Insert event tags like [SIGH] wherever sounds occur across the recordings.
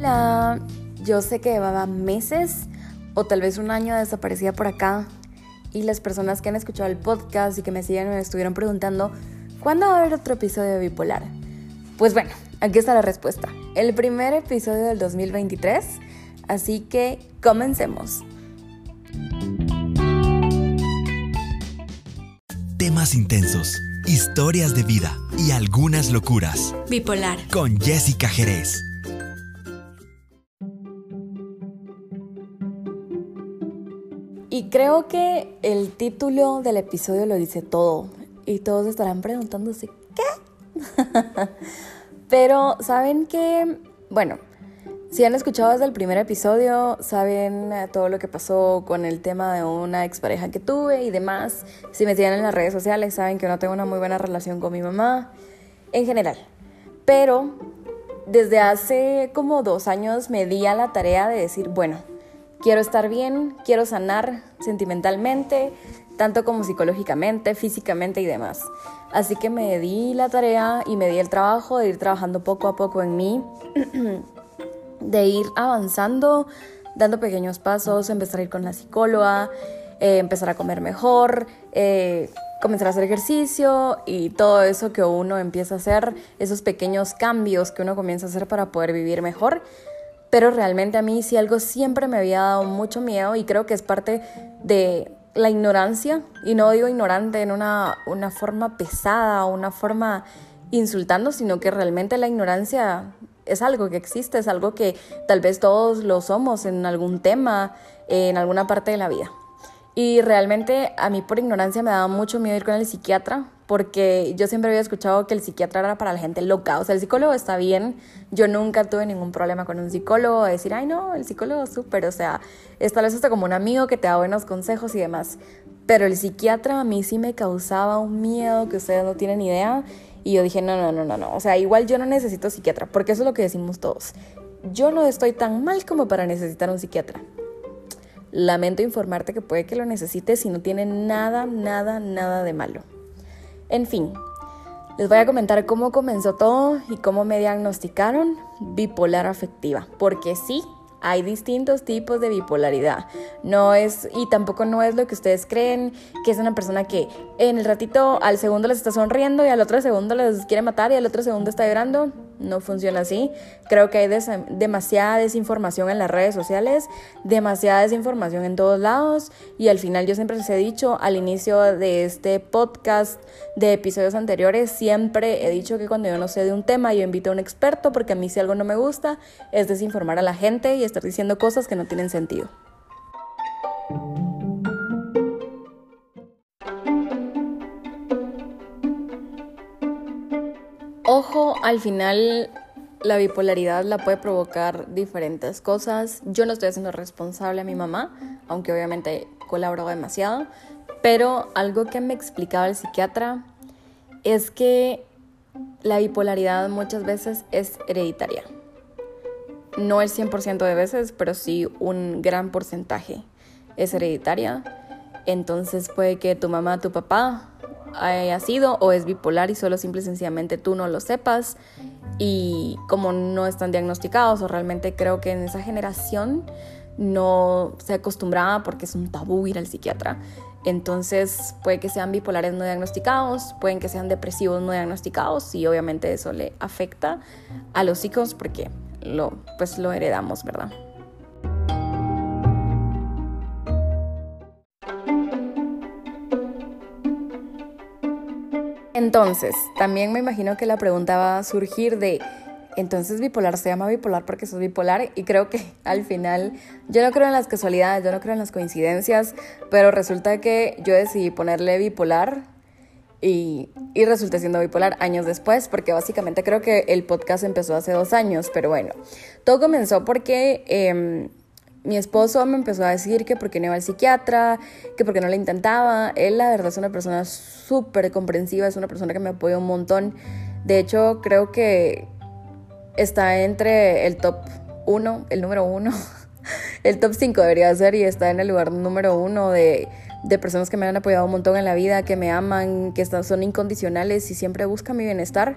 Hola, yo sé que llevaba meses o tal vez un año desaparecida por acá y las personas que han escuchado el podcast y que me siguen me estuvieron preguntando ¿cuándo va a haber otro episodio de Bipolar? Pues bueno, aquí está la respuesta. El primer episodio del 2023, así que comencemos. Temas intensos, historias de vida y algunas locuras. Bipolar. Con Jessica Jerez. Creo que el título del episodio lo dice todo. Y todos estarán preguntándose, ¿qué? [LAUGHS] Pero saben que, bueno, si han escuchado desde el primer episodio, saben eh, todo lo que pasó con el tema de una expareja que tuve y demás. Si me siguen en las redes sociales, saben que no tengo una muy buena relación con mi mamá, en general. Pero desde hace como dos años me di a la tarea de decir, bueno, quiero estar bien, quiero sanar sentimentalmente, tanto como psicológicamente, físicamente y demás. Así que me di la tarea y me di el trabajo de ir trabajando poco a poco en mí, [CLEARS THROAT] de ir avanzando, dando pequeños pasos, empezar a ir con la psicóloga, eh, empezar a comer mejor, eh, comenzar a hacer ejercicio y todo eso que uno empieza a hacer, esos pequeños cambios que uno comienza a hacer para poder vivir mejor pero realmente a mí sí algo siempre me había dado mucho miedo y creo que es parte de la ignorancia, y no digo ignorante en una, una forma pesada o una forma insultando, sino que realmente la ignorancia es algo que existe, es algo que tal vez todos lo somos en algún tema, en alguna parte de la vida. Y realmente a mí por ignorancia me daba mucho miedo ir con el psiquiatra porque yo siempre había escuchado que el psiquiatra era para la gente loca. O sea, el psicólogo está bien. Yo nunca tuve ningún problema con un psicólogo, decir, ay, no, el psicólogo súper. O sea, es tal vez hasta como un amigo que te da buenos consejos y demás. Pero el psiquiatra a mí sí me causaba un miedo que ustedes no tienen idea. Y yo dije, no, no, no, no, no. O sea, igual yo no necesito psiquiatra, porque eso es lo que decimos todos. Yo no estoy tan mal como para necesitar un psiquiatra. Lamento informarte que puede que lo necesites y no tiene nada, nada, nada de malo. En fin, les voy a comentar cómo comenzó todo y cómo me diagnosticaron bipolar afectiva. Porque sí, hay distintos tipos de bipolaridad. No es, y tampoco no es lo que ustedes creen, que es una persona que en el ratito al segundo les está sonriendo y al otro segundo les quiere matar y al otro segundo está llorando. No funciona así. Creo que hay demasiada desinformación en las redes sociales, demasiada desinformación en todos lados y al final yo siempre les he dicho al inicio de este podcast, de episodios anteriores, siempre he dicho que cuando yo no sé de un tema yo invito a un experto porque a mí si algo no me gusta es desinformar a la gente y estar diciendo cosas que no tienen sentido. Al final la bipolaridad la puede provocar diferentes cosas. Yo no estoy haciendo responsable a mi mamá, aunque obviamente colaboró demasiado, pero algo que me explicaba el psiquiatra es que la bipolaridad muchas veces es hereditaria. No el 100% de veces, pero sí un gran porcentaje es hereditaria. Entonces puede que tu mamá, tu papá haya sido o es bipolar y solo simple y sencillamente tú no lo sepas y como no están diagnosticados o realmente creo que en esa generación no se acostumbraba porque es un tabú ir al psiquiatra. Entonces puede que sean bipolares no diagnosticados, pueden que sean depresivos no diagnosticados y obviamente eso le afecta a los hijos porque lo, pues lo heredamos, ¿verdad? Entonces, también me imagino que la pregunta va a surgir de, entonces bipolar se llama bipolar porque sos bipolar y creo que [LAUGHS] al final yo no creo en las casualidades, yo no creo en las coincidencias, pero resulta que yo decidí ponerle bipolar y, y resulté siendo bipolar años después porque básicamente creo que el podcast empezó hace dos años, pero bueno, todo comenzó porque... Em, mi esposo me empezó a decir que porque no iba al psiquiatra, que porque no le intentaba. Él la verdad es una persona súper comprensiva, es una persona que me apoya un montón. De hecho, creo que está entre el top 1, el número 1, [LAUGHS] el top 5 debería ser y está en el lugar número 1 de, de, personas que me han apoyado un montón en la vida, que me aman, que son incondicionales y siempre buscan mi bienestar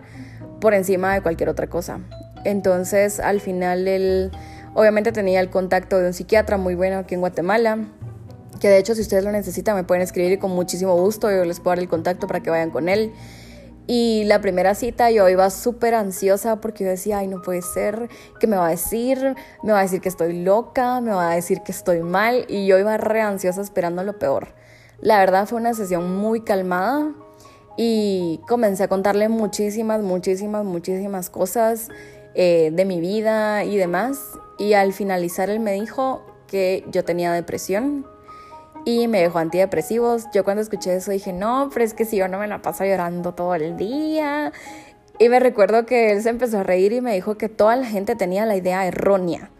por encima de cualquier otra cosa. Entonces al final él obviamente tenía el contacto de un psiquiatra muy bueno aquí en Guatemala. Que de hecho si ustedes lo necesitan me pueden escribir y con muchísimo gusto yo les puedo dar el contacto para que vayan con él. Y la primera cita yo iba súper ansiosa porque yo decía, ay, no puede ser, ¿qué me va a decir? Me va a decir que estoy loca, me va a decir que estoy mal. Y yo iba re ansiosa esperando lo peor. La verdad fue una sesión muy calmada y comencé a contarle muchísimas, muchísimas, muchísimas cosas eh, de mi vida y demás. Y al finalizar él me dijo que yo tenía depresión y me dejó antidepresivos. Yo cuando escuché eso dije, no, pero es que si yo no me la paso llorando todo el día. Y me recuerdo que él se empezó a reír y me dijo que toda la gente tenía la idea errónea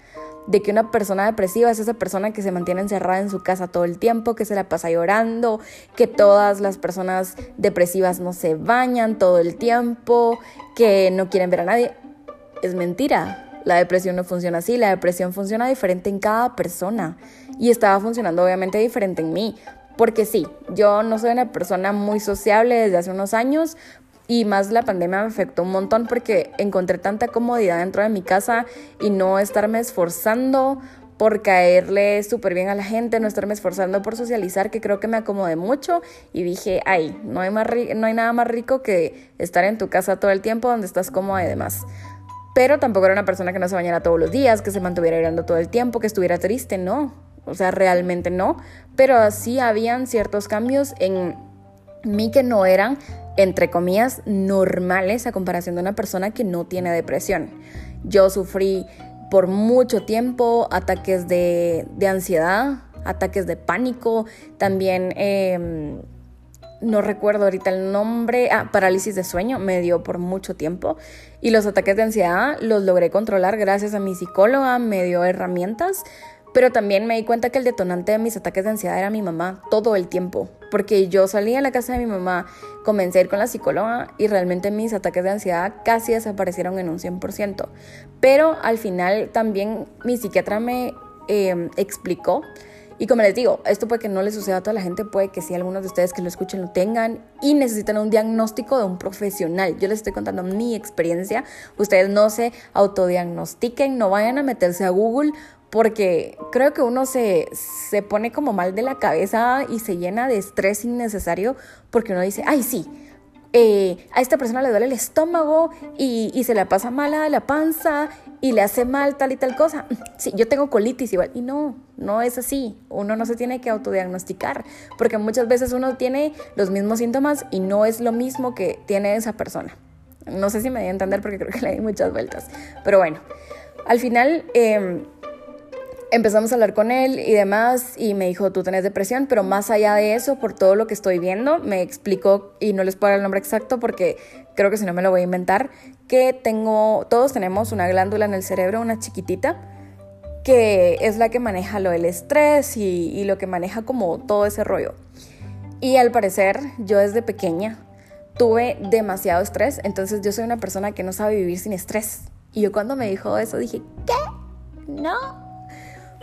de que una persona depresiva es esa persona que se mantiene encerrada en su casa todo el tiempo, que se la pasa llorando, que todas las personas depresivas no se bañan todo el tiempo, que no quieren ver a nadie. Es mentira. La depresión no funciona así, la depresión funciona diferente en cada persona y estaba funcionando obviamente diferente en mí. Porque sí, yo no soy una persona muy sociable desde hace unos años, y más la pandemia me afectó un montón porque encontré tanta comodidad dentro de mi casa y no estarme esforzando por caerle súper bien a la gente, no estarme esforzando por socializar, que creo que me acomodé mucho y dije, ay, no hay, más no hay nada más rico que estar en tu casa todo el tiempo donde estás cómoda y demás. Pero tampoco era una persona que no se bañara todos los días, que se mantuviera llorando todo el tiempo, que estuviera triste, no. O sea, realmente no. Pero sí habían ciertos cambios en mí que no eran, entre comillas, normales a comparación de una persona que no tiene depresión. Yo sufrí por mucho tiempo ataques de, ansiedad, ataques de pánico, también... Em, no recuerdo ahorita el nombre, ah, parálisis de sueño, me dio por mucho tiempo. Y los ataques de ansiedad los logré controlar gracias a mi psicóloga, me dio herramientas pero también me di cuenta que el detonante de mis ataques de ansiedad era mi mamá todo el tiempo. Porque yo salía a la casa de mi mamá, comencé a ir con la psicóloga y realmente mis ataques de ansiedad casi desaparecieron en un 100%. Pero al final también mi psiquiatra me em, explicó. Y como les digo, esto puede que no le suceda a toda la gente, puede que sí algunos de ustedes que lo escuchen lo tengan y necesitan un diagnóstico de un profesional. Yo les estoy contando mi experiencia. Ustedes no se autodiagnostiquen, no vayan a meterse a Google porque creo que uno se, se pone como mal de la cabeza y se llena de estrés innecesario porque uno dice, ay sí, eh, a esta persona le duele el estómago y, y, se la pasa mala la panza y le hace mal tal y tal cosa. Sí, yo tengo colitis igual. Y no, no es así. Uno no se tiene que autodiagnosticar porque muchas veces uno tiene los mismos síntomas y no es lo mismo que tiene esa persona. No sé si me voy a entender porque creo que le di muchas vueltas. Pero bueno, al final... Eh, empezamos a hablar con él y demás y me dijo, tú tenés depresión, pero más allá de eso, por todo lo que estoy viendo, me explicó, y no les puedo dar el nombre exacto porque creo que si no me lo voy a inventar, que tengo, todos tenemos una glándula en el cerebro, una chiquitita, que es la que maneja lo del estrés y, y lo que maneja como todo ese rollo. Y al parecer, yo desde pequeña tuve demasiado estrés, entonces yo soy una persona que no sabe vivir sin estrés. Y yo cuando me dijo eso dije, ¿qué? No,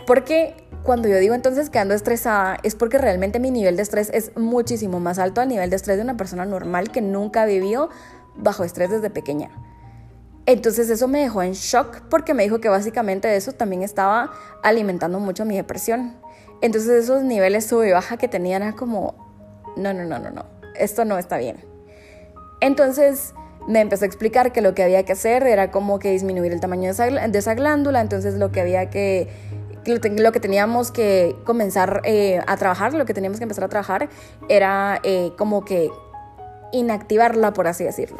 porque cuando yo digo entonces que ando estresada es porque realmente mi nivel de estrés es muchísimo más alto al nivel de estrés de una persona normal que nunca ha vivido bajo estrés desde pequeña. Entonces eso me dejó en shock porque me dijo que básicamente eso también estaba alimentando mucho mi depresión. Entonces esos niveles sube y baja que tenía era como, no, no, no, no, no, esto no está bien. Entonces me empezó a explicar que lo que había que hacer era como que disminuir el tamaño de esa, glándula, entonces lo que había que lo que teníamos que comenzar eh, a trabajar, lo que teníamos que empezar a trabajar era eh, como que inactivarla, por así decirlo.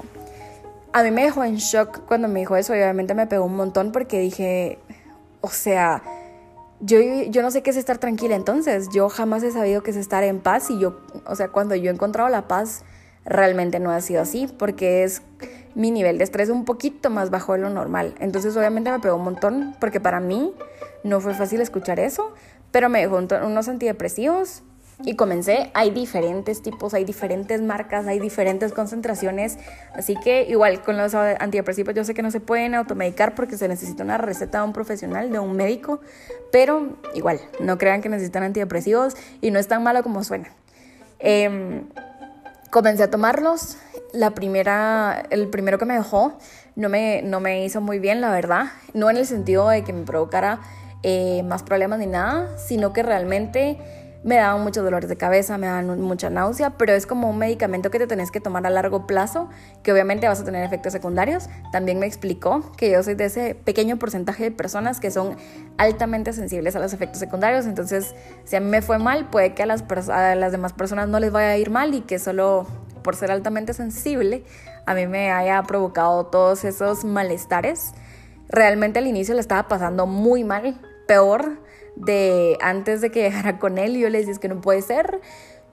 A mí me dejó en shock cuando me dijo eso obviamente me pegó un montón porque dije, o sea, yo, yo no sé qué es estar tranquila entonces, yo jamás he sabido qué es estar en paz y yo, o sea, cuando yo he encontrado la paz, realmente no ha sido así porque es mi nivel de estrés un poquito más bajo de lo normal. Entonces obviamente me pegó un montón porque para mí no fue fácil escuchar eso, pero me dejó unos antidepresivos y comencé. Hay diferentes tipos, hay diferentes marcas, hay diferentes concentraciones. Así que igual con los antidepresivos yo sé que no se pueden automedicar porque se necesita una receta de un profesional, de un médico, pero igual, no crean que necesitan antidepresivos y no es tan malo como suena. Eh, comencé a tomarlos. La primera, el primero que me dejó no me, no me hizo muy bien, la verdad. No en el sentido de que me provocara eh, más problemas ni nada, sino que realmente me daban muchos dolores de cabeza, me daban mucha náusea, pero es como un medicamento que te tenés que tomar a largo plazo, que obviamente vas a tener efectos secundarios. También me explicó que yo soy de ese pequeño porcentaje de personas que son altamente sensibles a los efectos secundarios, entonces si a mí me fue mal, puede que a las, demás personas no les vaya a ir mal y que solo por ser altamente sensible a mí me haya provocado todos esos malestares. Realmente al inicio le estaba pasando muy mal, peor de antes de que dejara con él. Y yo le decía, es que no puede ser.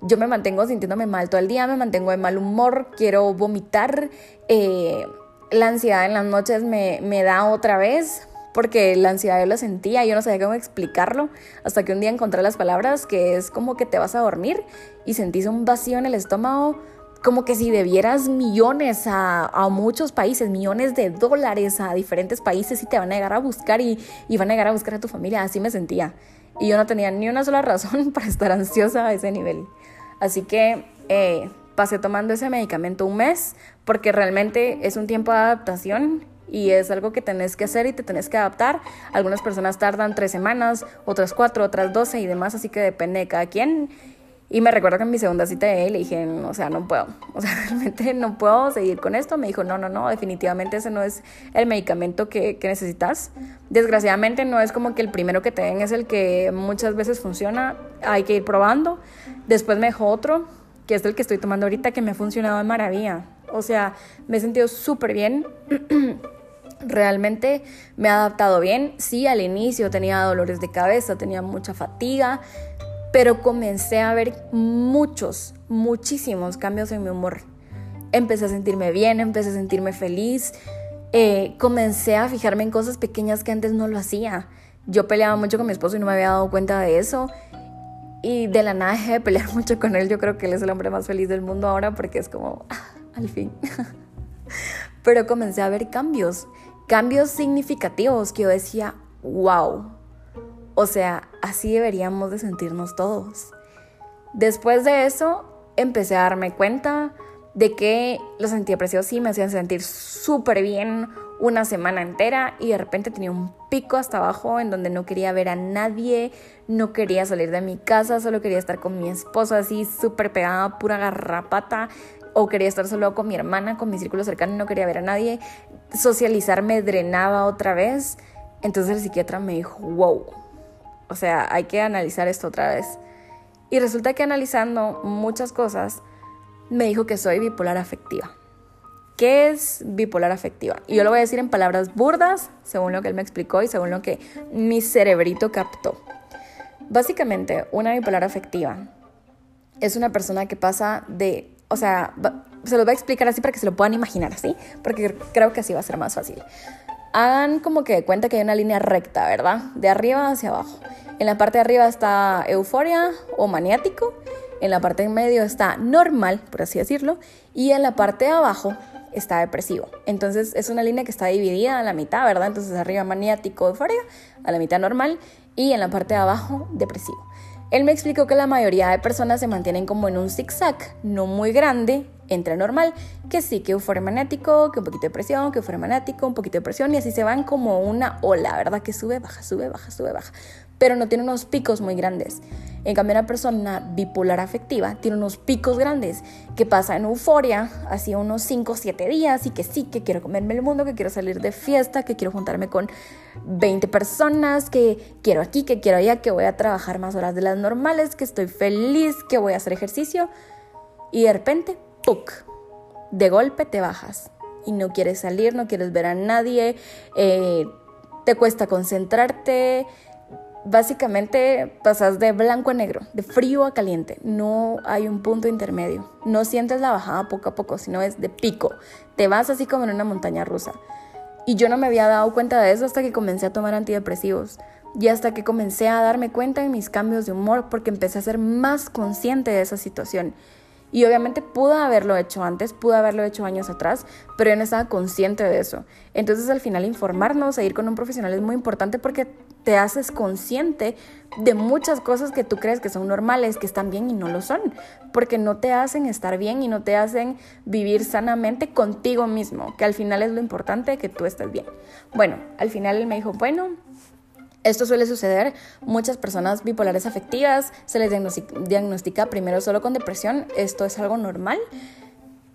Yo me mantengo sintiéndome mal todo el día, me mantengo de mal humor, quiero vomitar. Eh, la ansiedad en las noches me, me da otra vez, porque la ansiedad yo la sentía, yo no sabía cómo explicarlo, hasta que un día encontré las palabras que es como que te vas a dormir y sentís un vacío en el estómago como que si debieras millones a, muchos países, millones de dólares a diferentes países y te van a llegar a buscar y, van a llegar a buscar a tu familia. Así me sentía. Y yo no tenía ni una sola razón [LAUGHS] para estar ansiosa a ese nivel. Así que eh, pasé tomando ese medicamento un mes porque realmente es un tiempo de adaptación y es algo que tenés que hacer y te tenés que adaptar. Algunas personas tardan tres semanas, otras cuatro, otras doce y demás, así que depende de cada quien. Y me recuerdo que en mi segunda cita de él le dije, o sea, no puedo, [LAUGHS] o sea, realmente no puedo seguir con esto. Me dijo, no, no, no, definitivamente ese no es el medicamento que, que necesitas. Desgraciadamente no es como que el primero que te den es el que muchas veces funciona, hay que ir probando. Después me dejó otro, que es el que estoy tomando ahorita, que me ha funcionado de maravilla. O sea, me he sentido súper bien. [CLEARS THROAT] Realmente me ha adaptado bien. Sí, al inicio tenía dolores de cabeza, tenía mucha fatiga, pero comencé a ver muchos, muchísimos cambios en mi humor. Empecé a sentirme bien, empecé a sentirme feliz, eh, comencé a fijarme en cosas pequeñas que antes no lo hacía. Yo peleaba mucho con mi esposo y no me había dado cuenta de eso. Y de la nada dejé de pelear [LAUGHS] mucho con él. Yo creo que él es el hombre más feliz del mundo ahora porque es como, [LAUGHS] al fin. [LAUGHS] Pero comencé a ver cambios, cambios significativos que yo decía, wow, o sea, así deberíamos de sentirnos todos. Después de eso, empecé a darme cuenta de que los antidepresivos sí me hacían sentir súper bien una semana entera y de repente tenía un pico hasta abajo en donde no quería ver a nadie, no quería salir de mi casa, solo quería estar con mi esposo así súper pegada, pura garrapata, o quería estar solo con mi hermana, con mi círculo cercano no quería ver a nadie. Socializar me drenaba otra vez. Entonces el psiquiatra me dijo, wow, o sea, hay que analizar esto otra vez. Y resulta que analizando muchas cosas, me dijo que soy bipolar afectiva. ¿Qué es bipolar afectiva? Y yo lo voy a decir en palabras burdas, según lo que él me explicó y según lo que mi cerebrito captó. Básicamente, una bipolar afectiva es una persona que pasa de, o sea, se los voy a explicar así para que se lo puedan imaginar así, porque creo que así va a ser más fácil hagan como que cuenta que hay una línea recta, ¿verdad? De arriba hacia abajo. En la parte de arriba está euforia o maniático, en la parte en medio está normal, por así decirlo, y en la parte de abajo está depresivo. Entonces es una línea que está dividida a la mitad, ¿verdad? Entonces arriba maniático, euforia, a la mitad normal y en la parte de abajo depresivo. Él me explicó que la mayoría de personas se mantienen como en un zigzag, no muy grande, entre normal, que sí, que euforia magnético, que un poquito de presión, que euforia magnético, un poquito de presión, y así se van como una ola, ¿verdad? Que sube, baja, sube, baja, sube, baja, pero no tiene unos picos muy grandes. En cambio, una persona bipolar afectiva tiene unos picos grandes, que pasa en euforia, así unos 5 o 7 días, y que sí, que quiero comerme el mundo, que quiero salir de fiesta, que quiero juntarme con 20 personas, que quiero aquí, que quiero allá, que voy a trabajar más horas de las normales, que estoy feliz, que voy a hacer ejercicio, y de repente de golpe te bajas y no quieres salir, no quieres ver a nadie, eh, te cuesta concentrarte. Básicamente pasas de blanco a negro, de frío a caliente. No hay un punto intermedio. No sientes la bajada poco a poco, sino es de pico. Te vas así como en una montaña rusa. Y yo no me había dado cuenta de eso hasta que comencé a tomar antidepresivos. Y hasta que comencé a darme cuenta de mis cambios de humor porque empecé a ser más consciente de esa situación. Y obviamente pudo haberlo hecho antes, pudo haberlo hecho años atrás, pero yo no estaba consciente de eso. Entonces al final informarnos e ir con un profesional es muy importante porque te haces consciente de muchas cosas que tú crees que son normales, que están bien y no lo son, porque no te hacen estar bien y no te hacen vivir sanamente contigo mismo, que al final es lo importante, que tú estés bien. Bueno, al final él me dijo, bueno, esto suele suceder, muchas personas bipolares afectivas se les diagnostica primero solo con depresión, esto es algo normal.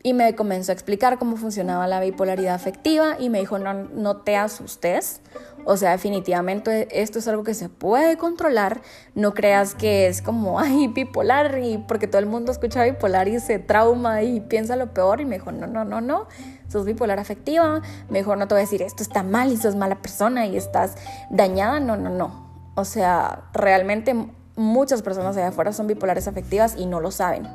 Y me comenzó a explicar cómo funcionaba la bipolaridad afectiva y me dijo, no, no te asustes, o sea, definitivamente esto es algo que se puede controlar, no creas que es como, [LAUGHS] ay, bipolar, y porque todo el mundo escucha bipolar y se trauma y piensa lo peor, y me dijo, no, no, no, no, sos bipolar afectiva, mejor no te voy a decir, esto está mal y sos mala persona y estás dañada, no, no, no. O sea, realmente muchas personas allá afuera son bipolares afectivas y no lo saben.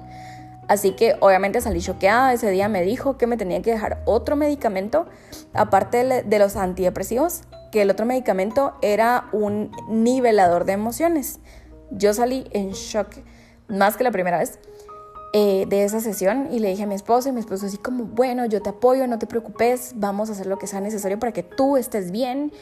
Así que obviamente salí choqueada. Ese día me dijo que me tenía que dejar otro medicamento, aparte de los antidepresivos, que el otro medicamento era un nivelador de emociones. Yo salí en shock, más que la primera vez, eh, de esa sesión y le dije a mi esposo y mi esposo así como, bueno, yo te apoyo, no te preocupes, vamos a hacer lo que sea necesario para que tú estés bien.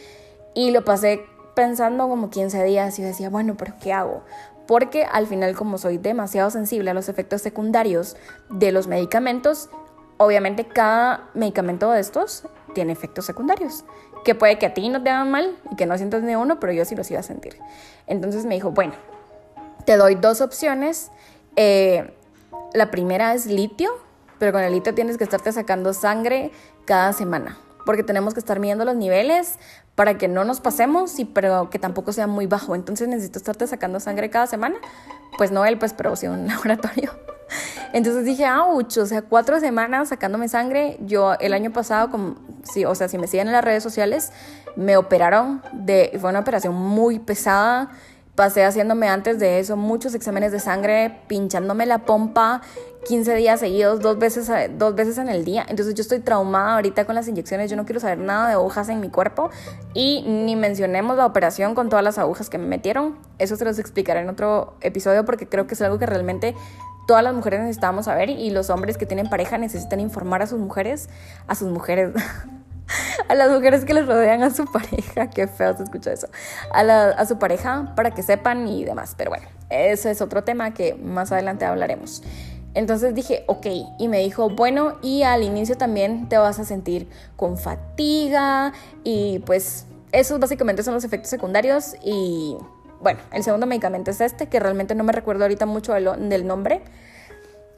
Y lo pasé pensando como 15 días y decía, bueno, pero ¿qué hago? porque al final como soy demasiado sensible a los efectos secundarios de los medicamentos, obviamente cada medicamento de estos tiene efectos secundarios, que puede que a ti no te hagan mal y que no sientas ni uno, pero yo sí los iba a sentir. Entonces me dijo, bueno, te doy dos opciones. Eh, la primera es litio, pero con el litio tienes que estarte sacando sangre cada semana porque tenemos que estar midiendo los niveles para que no nos pasemos y pero que tampoco sea muy bajo. Entonces necesito estarte sacando sangre cada semana. Pues no él, pues, pero sí un [LAUGHS] laboratorio. Entonces dije, ouch, o sea, cuatro semanas sacándome sangre. Yo el año pasado, como, o sea, si me siguen en las redes sociales, me operaron de, fue una operación muy pesada Pasé haciéndome antes de eso muchos exámenes de sangre, pinchándome la pompa 15 días seguidos, dos veces, dos veces en el día. Entonces yo estoy traumada ahorita con las inyecciones, yo no quiero saber nada de agujas en mi cuerpo y ni mencionemos la operación con todas las agujas que me metieron. Eso se los explicaré en otro episodio porque creo que es algo que realmente todas las mujeres necesitamos saber y los hombres que tienen pareja necesitan informar a sus mujeres, a sus mujeres. [LAUGHS] a las mujeres que les rodean a su pareja, qué feo se escucha eso, a, su pareja para que sepan y demás. Pero bueno, ese es otro tema que más adelante hablaremos. Entonces dije, ok, y me dijo, bueno, y al inicio también te vas a sentir con fatiga y pues esos básicamente son los efectos secundarios y bueno, el segundo medicamento es este, que realmente no me recuerdo ahorita mucho del nombre.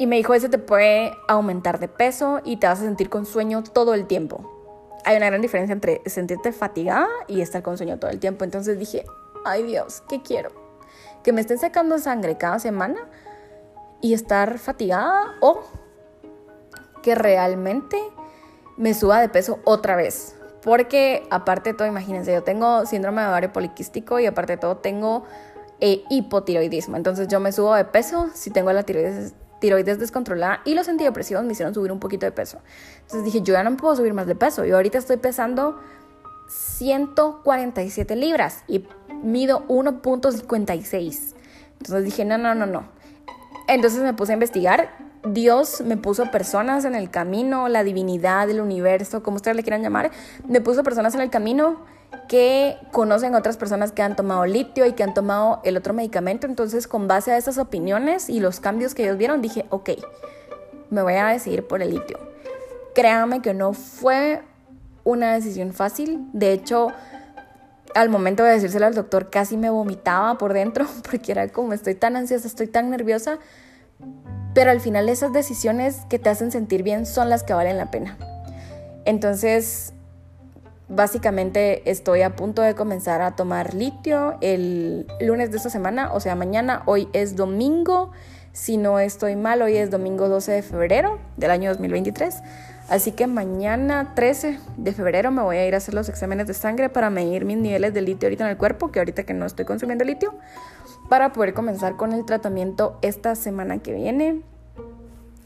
Y me dijo, ese te puede aumentar de peso y te vas a sentir con sueño todo el tiempo hay una gran diferencia entre sentirte fatigada y estar con sueño todo el tiempo. Entonces dije, ay Dios, ¿qué quiero? Que me estén sacando sangre cada semana y estar fatigada o que realmente me suba de peso otra vez. Porque aparte de todo, imagínense, yo tengo síndrome de ovario poliquístico y aparte de todo tengo eh, hipotiroidismo. Entonces yo me subo de peso si tengo la tiroides tiroides descontrolada y los antidepresivos me hicieron subir un poquito de peso. Entonces dije, yo ya no puedo subir más de peso. Yo ahorita estoy pesando 147 libras y mido 1.56. Entonces dije, no, no, no, no. Entonces me puse a investigar. Dios me puso personas en el camino, la divinidad, el universo, como ustedes le quieran llamar, me puso personas en el camino que conocen otras personas que han tomado litio y que han tomado el otro medicamento. Entonces, con base a esas opiniones y los cambios que ellos vieron, dije, ok, me voy a decidir por el litio. Créanme que no fue una decisión fácil. De hecho, al momento de decírselo al doctor, casi me vomitaba por dentro, [LAUGHS] porque era como estoy tan ansiosa, estoy tan nerviosa. Pero al final esas decisiones que te hacen sentir bien son las que valen la pena. Entonces, Básicamente estoy a punto de comenzar a tomar litio el lunes de esta semana, o sea, mañana, hoy es domingo, si no estoy mal, hoy es domingo 12 de febrero del año 2023. Así que mañana 13 de febrero me voy a ir a hacer los exámenes de sangre para medir mis niveles de litio ahorita en el cuerpo, que ahorita que no estoy consumiendo litio, para poder comenzar con el tratamiento esta semana que viene.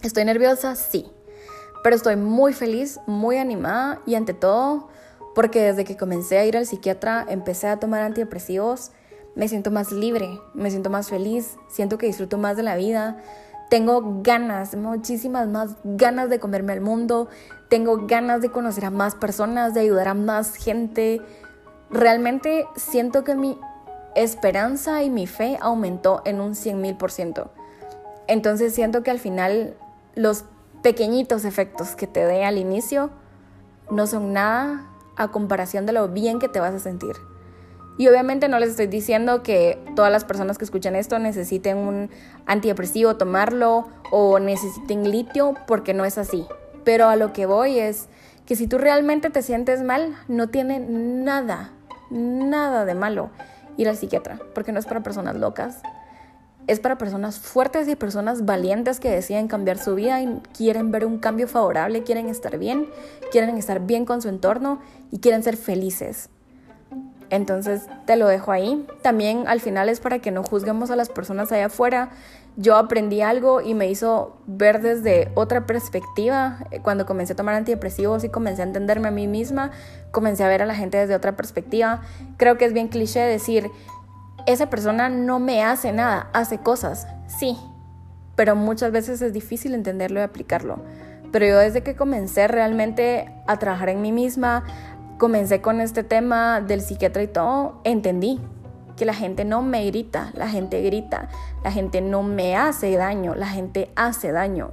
¿Estoy nerviosa? Sí. Pero estoy muy feliz, muy animada y ante todo porque desde que comencé a ir al psiquiatra, empecé a tomar antidepresivos, me siento más libre, me siento más feliz, siento que disfruto más de la vida, tengo ganas, muchísimas más ganas de comerme al mundo, tengo ganas de conocer a más personas, de ayudar a más gente. realmente siento que mi esperanza y mi fe aumentó en un 100 mil por ciento. Entonces siento que al final los pequeñitos efectos que te dé al inicio no son nada a comparación de lo bien que te vas a sentir. Y obviamente no les estoy diciendo que todas las personas que escuchan esto necesiten un antidepresivo, tomarlo o necesiten litio, porque no es así. Pero a lo que voy es que si tú realmente te sientes mal, no tiene nada, nada de malo ir al psiquiatra, porque no es para personas locas, es para personas fuertes y personas valientes que deciden cambiar su vida y quieren ver un cambio favorable, quieren estar bien, quieren estar bien con su entorno y quieren ser felices. Entonces te lo dejo ahí. También al final es para que no juzguemos a las personas allá afuera. Yo aprendí algo y me hizo ver desde otra perspectiva. Cuando comencé a tomar antidepresivos y comencé a entenderme a mí misma, comencé a ver a la gente desde otra perspectiva. Creo que es bien cliché decir, esa persona no me hace nada, hace cosas. Sí, pero muchas veces es difícil entenderlo y aplicarlo. Pero yo desde que comencé realmente a trabajar en mí misma, comencé con este tema del psiquiatra y todo, entendí que la gente no me grita, la gente grita, la gente no me hace daño, la gente hace daño.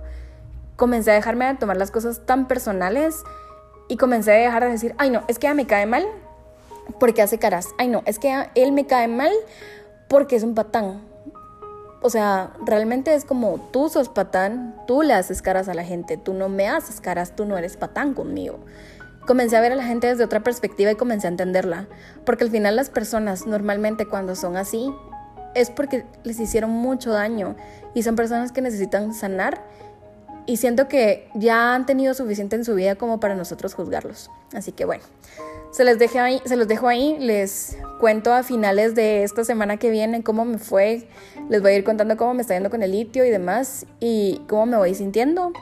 Comencé a dejarme de tomar las cosas tan personales y comencé a dejar de decir, ay no, es que ella me cae mal porque hace caras, ay no, es que él me cae mal porque es un patán. O sea, realmente es como tú sos patán, tú le haces caras a la gente, tú no me haces caras, tú no eres patán conmigo comencé a ver a la gente desde otra perspectiva y comencé a entenderla. Porque al final las personas normalmente cuando son así es porque les hicieron mucho daño y son personas que necesitan sanar y siento que ya han tenido suficiente en su vida como para nosotros juzgarlos. Así que bueno, se, les ahí, se los dejo ahí, les cuento a finales de esta semana que viene cómo me fue, les voy a ir contando cómo me está yendo con el litio y demás y cómo me voy sintiendo.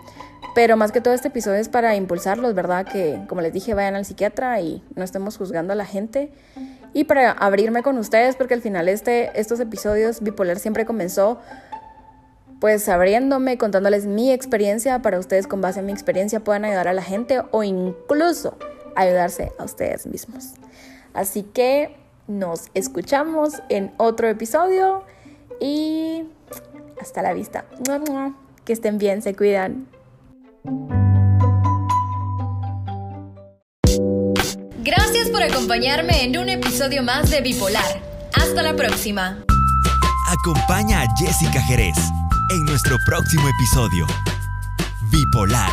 Pero más que todo este episodio es para impulsarlos, ¿verdad? Que como les dije, vayan al psiquiatra y no estemos juzgando a la gente. Y para abrirme con ustedes, porque al final este, estos episodios bipolar siempre comenzó pues abriéndome, contándoles mi experiencia para ustedes con base en mi experiencia puedan ayudar a la gente o incluso ayudarse a ustedes mismos. Así que nos escuchamos en otro episodio y hasta la vista. Que estén bien, se cuidan. Gracias por acompañarme en un episodio más de Bipolar. Hasta la próxima. Acompaña a Jessica Jerez en nuestro próximo episodio. Bipolar